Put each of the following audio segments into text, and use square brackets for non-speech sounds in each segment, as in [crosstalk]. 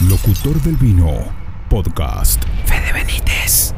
Locutor del Vino Podcast. Fede Benítez.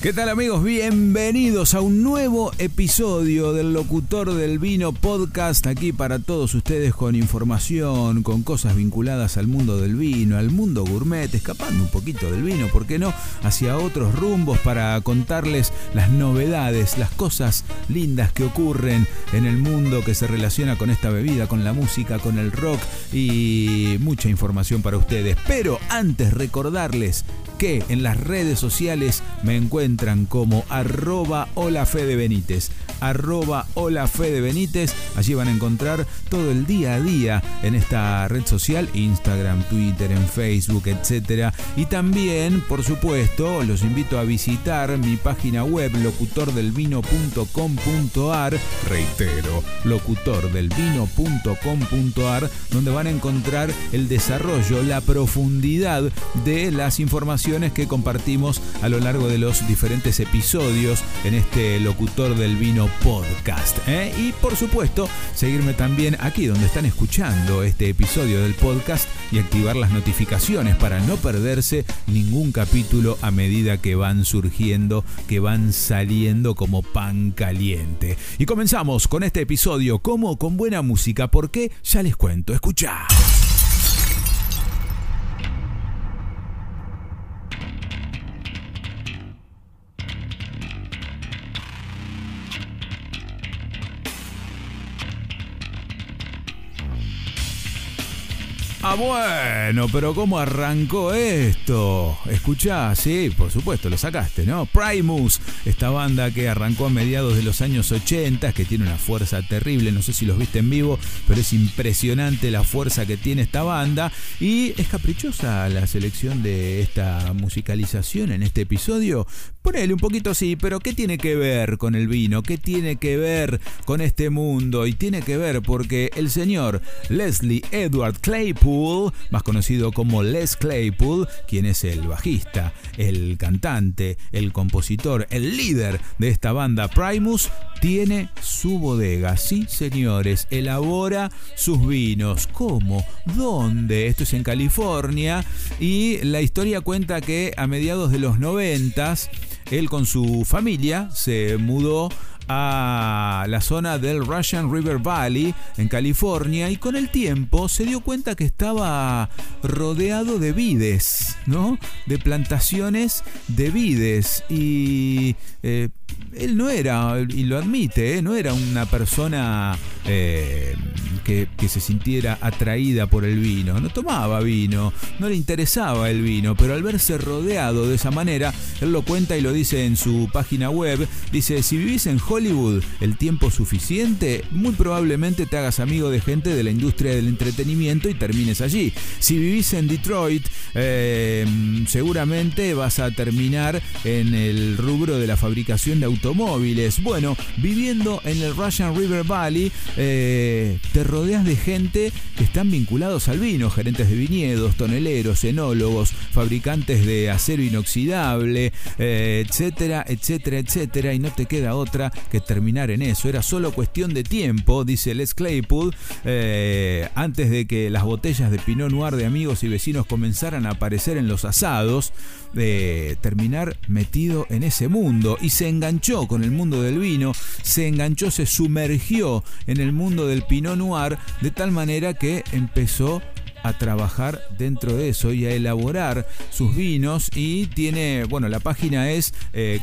¿Qué tal amigos? Bienvenidos a un nuevo episodio del Locutor del Vino Podcast, aquí para todos ustedes con información, con cosas vinculadas al mundo del vino, al mundo gourmet, escapando un poquito del vino, ¿por qué no? Hacia otros rumbos para contarles las novedades, las cosas lindas que ocurren en el mundo que se relaciona con esta bebida, con la música, con el rock y mucha información para ustedes. Pero antes recordarles que en las redes sociales me encuentran como arroba hola Fede Benítez. Arroba hola Fede Benítez. Allí van a encontrar todo el día a día en esta red social, Instagram, Twitter, en Facebook, etc. Y también, por supuesto, los invito a visitar mi página web locutordelvino.com.ar. Reitero, locutordelvino.com.ar, donde van a encontrar el desarrollo, la profundidad de las informaciones que compartimos a lo largo de los diferentes episodios en este Locutor del Vino podcast. ¿eh? Y por supuesto, seguirme también aquí donde están escuchando este episodio del podcast y activar las notificaciones para no perderse ningún capítulo a medida que van surgiendo, que van saliendo como pan caliente. Y comenzamos con este episodio como con buena música, porque ya les cuento, escucha. Ah, bueno, pero ¿cómo arrancó esto? Escuchá, sí, por supuesto, lo sacaste, ¿no? Primus, esta banda que arrancó a mediados de los años 80, que tiene una fuerza terrible, no sé si los viste en vivo, pero es impresionante la fuerza que tiene esta banda. Y es caprichosa la selección de esta musicalización en este episodio. Ponele un poquito así, pero ¿qué tiene que ver con el vino? ¿Qué tiene que ver con este mundo? Y tiene que ver porque el señor Leslie Edward Claypool más conocido como Les Claypool, quien es el bajista, el cantante, el compositor, el líder de esta banda Primus, tiene su bodega. Sí, señores, elabora sus vinos. ¿Cómo? ¿Dónde? Esto es en California y la historia cuenta que a mediados de los noventas, él con su familia se mudó a la zona del Russian River Valley en California y con el tiempo se dio cuenta que estaba rodeado de vides, ¿no? De plantaciones de vides y eh, él no era, y lo admite, ¿eh? no era una persona eh, que, se sintiera atraída por el vino, no tomaba vino, no le interesaba el vino, pero al verse rodeado de esa manera, él lo cuenta y lo dice en su página web, dice, si vivís en Hollywood el tiempo suficiente, muy probablemente te hagas amigo de gente de la industria del entretenimiento y termines allí. Si vivís en Detroit, eh, seguramente vas a terminar en el rubro de la fabricación de automóviles. Bueno, viviendo en el Russian River Valley, eh, te rodeas de gente que están vinculados al vino, gerentes de viñedos, toneleros, enólogos, fabricantes de acero inoxidable, eh, etcétera, etcétera, etcétera, y no te queda otra que terminar en eso. Era solo cuestión de tiempo, dice Les Claypool, eh, antes de que las botellas de Pinot Noir de amigos y vecinos comenzaran a aparecer en los asados, de terminar metido en ese mundo y se enganchó con el mundo del vino, se enganchó, se sumergió en el mundo del Pinot Noir de tal manera que empezó a trabajar dentro de eso y a elaborar sus vinos. Y tiene, bueno, la página es eh,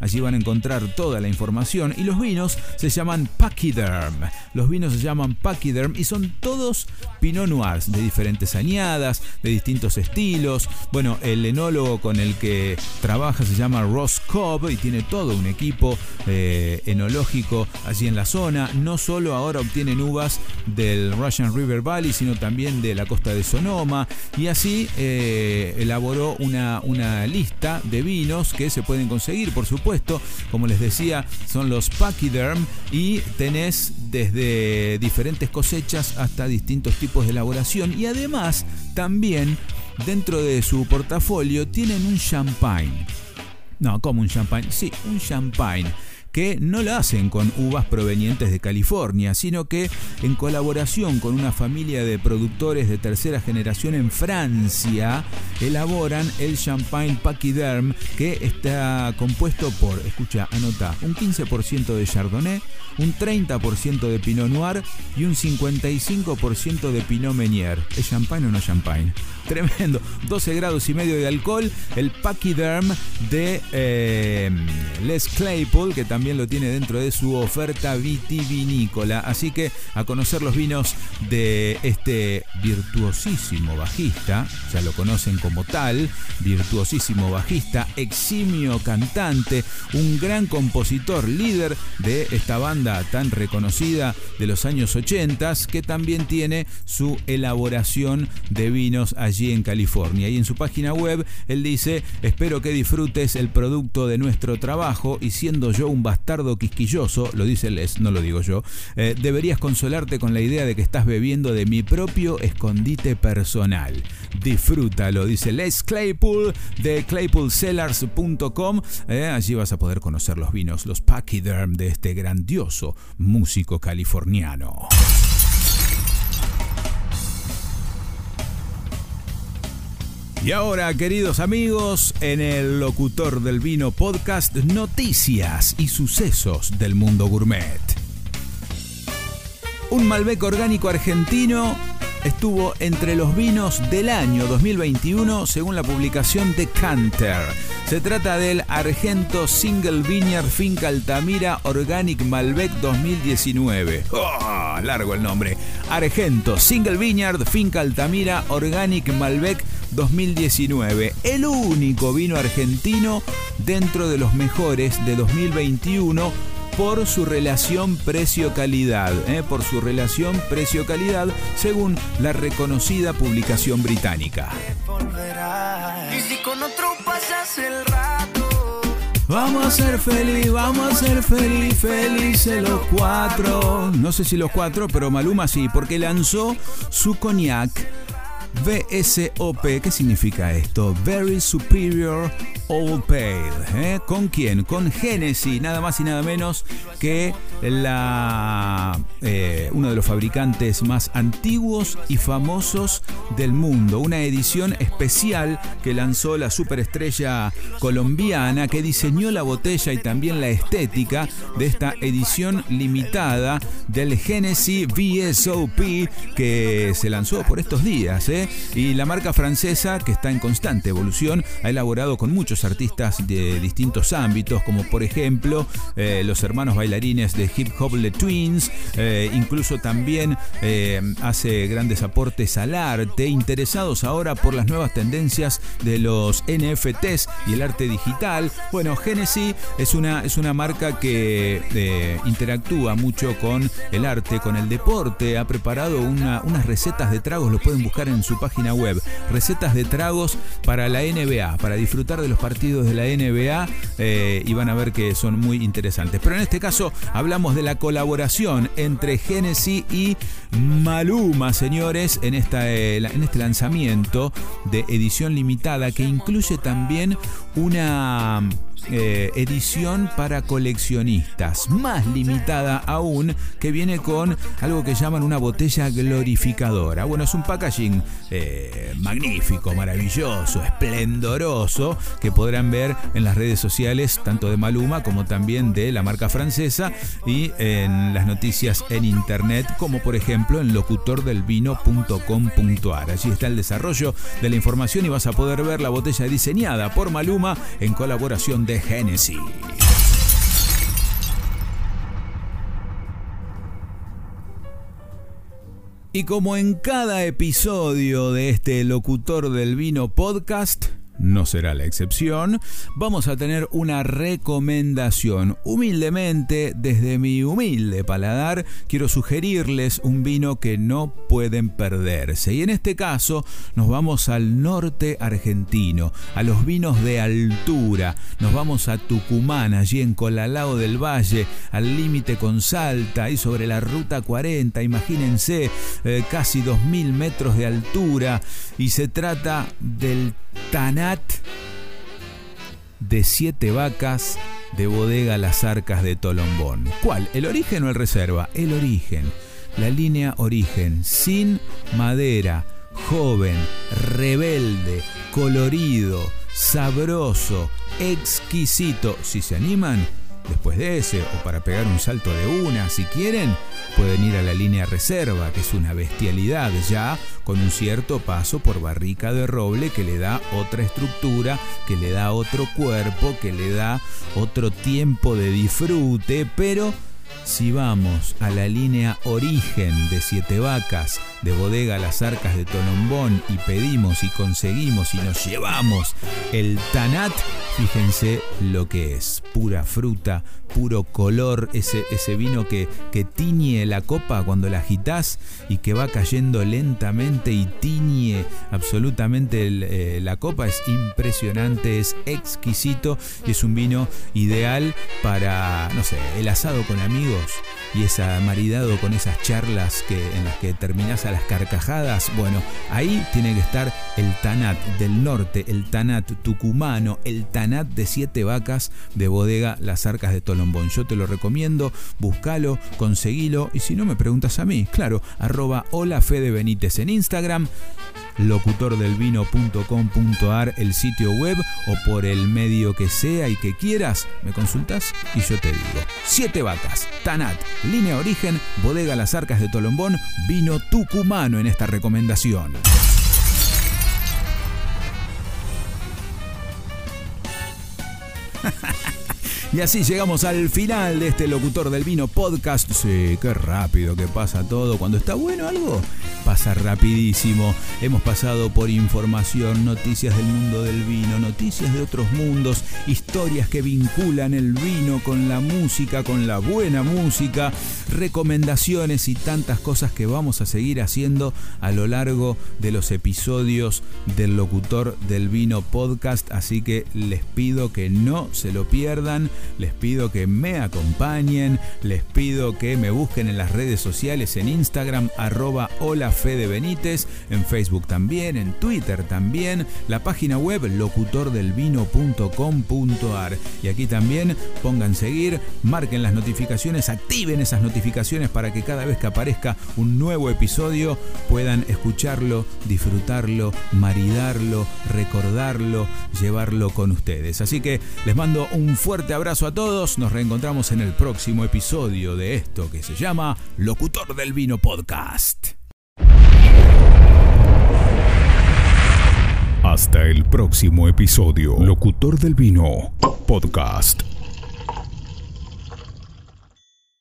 allí van a encontrar toda la información. Y los vinos se llaman Pachyderm, los vinos se llaman Pachyderm y son todos Pinot Noirs de diferentes añadas, de distintos estilos, bueno, el enólogo con el que trabaja se llama Ross Cobb y tiene todo un equipo eh, enológico allí en la zona, no solo ahora obtienen uvas del Russian River Valley, sino también de la costa de Sonoma. Y así eh, elaboró una, una lista de vinos que se pueden conseguir, por supuesto. Como les decía, son los Pachyderm y tenés desde diferentes cosechas hasta distintos tipos de elaboración. Y además, también dentro de su portafolio tienen un champagne No, como un champagne. Sí, un champagne que no lo hacen con uvas provenientes de California, sino que en colaboración con una familia de productores de tercera generación en Francia, elaboran el champagne Pachyderm, que está compuesto por, escucha, anota, un 15% de Chardonnay, un 30% de Pinot Noir y un 55% de Pinot Meunier. ¿Es champagne o no champagne? [laughs] Tremendo. 12 grados y medio de alcohol. El Pachyderm de eh, Les Claypool, que también lo tiene dentro de su oferta vitivinícola. Así que a conocer los vinos de este virtuosísimo bajista, ya lo conocen como tal, virtuosísimo bajista, eximio cantante, un gran compositor, líder de esta banda tan reconocida de los años 80, que también tiene su elaboración de vinos allí en California. Y en su página web él dice, espero que disfrutes el producto de nuestro trabajo y siendo yo un bastardo quisquilloso, lo dice Les, no lo digo yo, eh, deberías consolarte con la idea de que estás bebiendo de mi propio escondite personal. Disfrútalo, dice Les Claypool de claypoolcellars.com. Eh, allí vas a poder conocer los vinos, los pachyderm de este grandioso músico californiano. Y ahora, queridos amigos, en el Locutor del Vino podcast, noticias y sucesos del mundo gourmet. Un Malbec orgánico argentino estuvo entre los vinos del año 2021 según la publicación de Canter. Se trata del Argento Single Vineyard Finca Altamira Organic Malbec 2019. ¡Oh! Largo el nombre. Argento Single Vineyard Finca Altamira Organic Malbec 2019. El único vino argentino dentro de los mejores de 2021 por su relación precio-calidad, ¿eh? por su relación precio-calidad según la reconocida publicación británica. Vamos a ser feliz, vamos a ser feliz, felices los cuatro. No sé si los cuatro, pero Maluma sí, porque lanzó su cognac VSOP, ¿qué significa esto? Very Superior Old Pale. ¿eh? ¿Con quién? Con Genesis, nada más y nada menos que la, eh, uno de los fabricantes más antiguos y famosos del mundo. Una edición especial que lanzó la superestrella colombiana que diseñó la botella y también la estética de esta edición limitada del Genesis VSOP que se lanzó por estos días. ¿eh? Y la marca francesa, que está en constante evolución, ha elaborado con muchos artistas de distintos ámbitos, como por ejemplo eh, los hermanos bailarines de hip hop The Twins, eh, incluso también eh, hace grandes aportes al arte, interesados ahora por las nuevas tendencias de los NFTs y el arte digital. Bueno, Genesis es una, es una marca que interactúa mucho con el arte, con el deporte, ha preparado unas recetas de tragos, lo pueden buscar en su página web. Recetas de tragos para la NBA, para disfrutar de los partidos de la NBA eh, y van a ver que son muy interesantes. Pero en este caso hablamos de la colaboración entre Genesis y Maluma, señores, en, esta, eh, en este lanzamiento de edición limitada que incluye también una eh, edición para coleccionistas, más limitada aún, que viene con algo que llaman una botella glorificadora. Bueno, es un packaging eh, magnífico, maravilloso, esplendoroso, que podrán ver en las redes sociales, tanto de Maluma como también de la marca francesa, y en las noticias en internet, como por ejemplo en locutordelvino.com.ar. Allí está el desarrollo de la información y vas a poder ver la botella diseñada por Maluma en colaboración de Genesis. Y como en cada episodio de este Locutor del Vino podcast, no será la excepción, vamos a tener una recomendación. Humildemente, desde mi humilde paladar, quiero sugerirles un vino que no pueden perderse. Y en este caso nos vamos al norte argentino, a los vinos de altura. Nos vamos a Tucumán, allí en Colalao del Valle, al límite con Salta y sobre la ruta 40, imagínense, eh, casi 2.000 metros de altura. Y se trata del De siete vacas de bodega Las Arcas de Tolombón. ¿Cuál? ¿El origen o el reserva? El origen. La línea origen, sin madera, joven, rebelde, colorido, sabroso, exquisito. Si se animan, después de ese, o para pegar un salto de una, si quieren, pueden ir a la línea reserva, que es una bestialidad ya, con un cierto paso por barrica de roble que le da otra estructura, que le da otro cuerpo, que le da otro tiempo de disfrute, pero si vamos a la línea origen de Siete Vacas, de Bodega Las Arcas de Tolombón, y pedimos y conseguimos y nos llevamos el Tanat, fíjense lo que es. Pura fruta, puro color, ese, ese vino que, que tiñe la copa cuando la agitas y que va cayendo lentamente y tiñe absolutamente eh, la copa. Es impresionante, es exquisito y es un vino ideal para, no sé, el asado con amigos y esa maridado con esas charlas que, en las que terminás a las carcajadas, bueno, ahí tiene que estar el Tanat del norte, el Tanat tucumano, el Tanat de siete vacas de bodega Las Arcas de Tolombón. Yo te lo recomiendo, búscalo, conseguilo y si no me preguntas a mí, claro, arroba hola Benítez en Instagram locutordelvino.com.ar, el sitio web o por el medio que sea y que quieras, me consultas y yo te digo. Siete vacas, Tanat, línea origen, bodega Las Arcas de Tolombón, vino tucumano en esta recomendación. Y así llegamos al final de este Locutor del Vino podcast. Sí, qué rápido que pasa todo. Cuando está bueno algo, pasa rapidísimo. Hemos pasado por información, noticias del mundo del vino, noticias de otros mundos, historias que vinculan el vino con la música, con la buena música, recomendaciones y tantas cosas que vamos a seguir haciendo a lo largo de los episodios del Locutor del Vino podcast. Así que les pido que no se lo pierdan les pido que me acompañen, les pido que me busquen en las redes sociales, en Instagram, arroba hola Benítez, en Facebook también, en Twitter también, la página web locutordelvino.com.ar. Y aquí también pongan seguir, marquen las notificaciones, activen esas notificaciones para que cada vez que aparezca un nuevo episodio puedan escucharlo, disfrutarlo, maridarlo, recordarlo, llevarlo con ustedes. Así que les mando un fuerte abrazo a todos, nos reencontramos en el próximo episodio de esto que se llama Locutor del Vino Podcast. Hasta el próximo episodio, Locutor del Vino Podcast.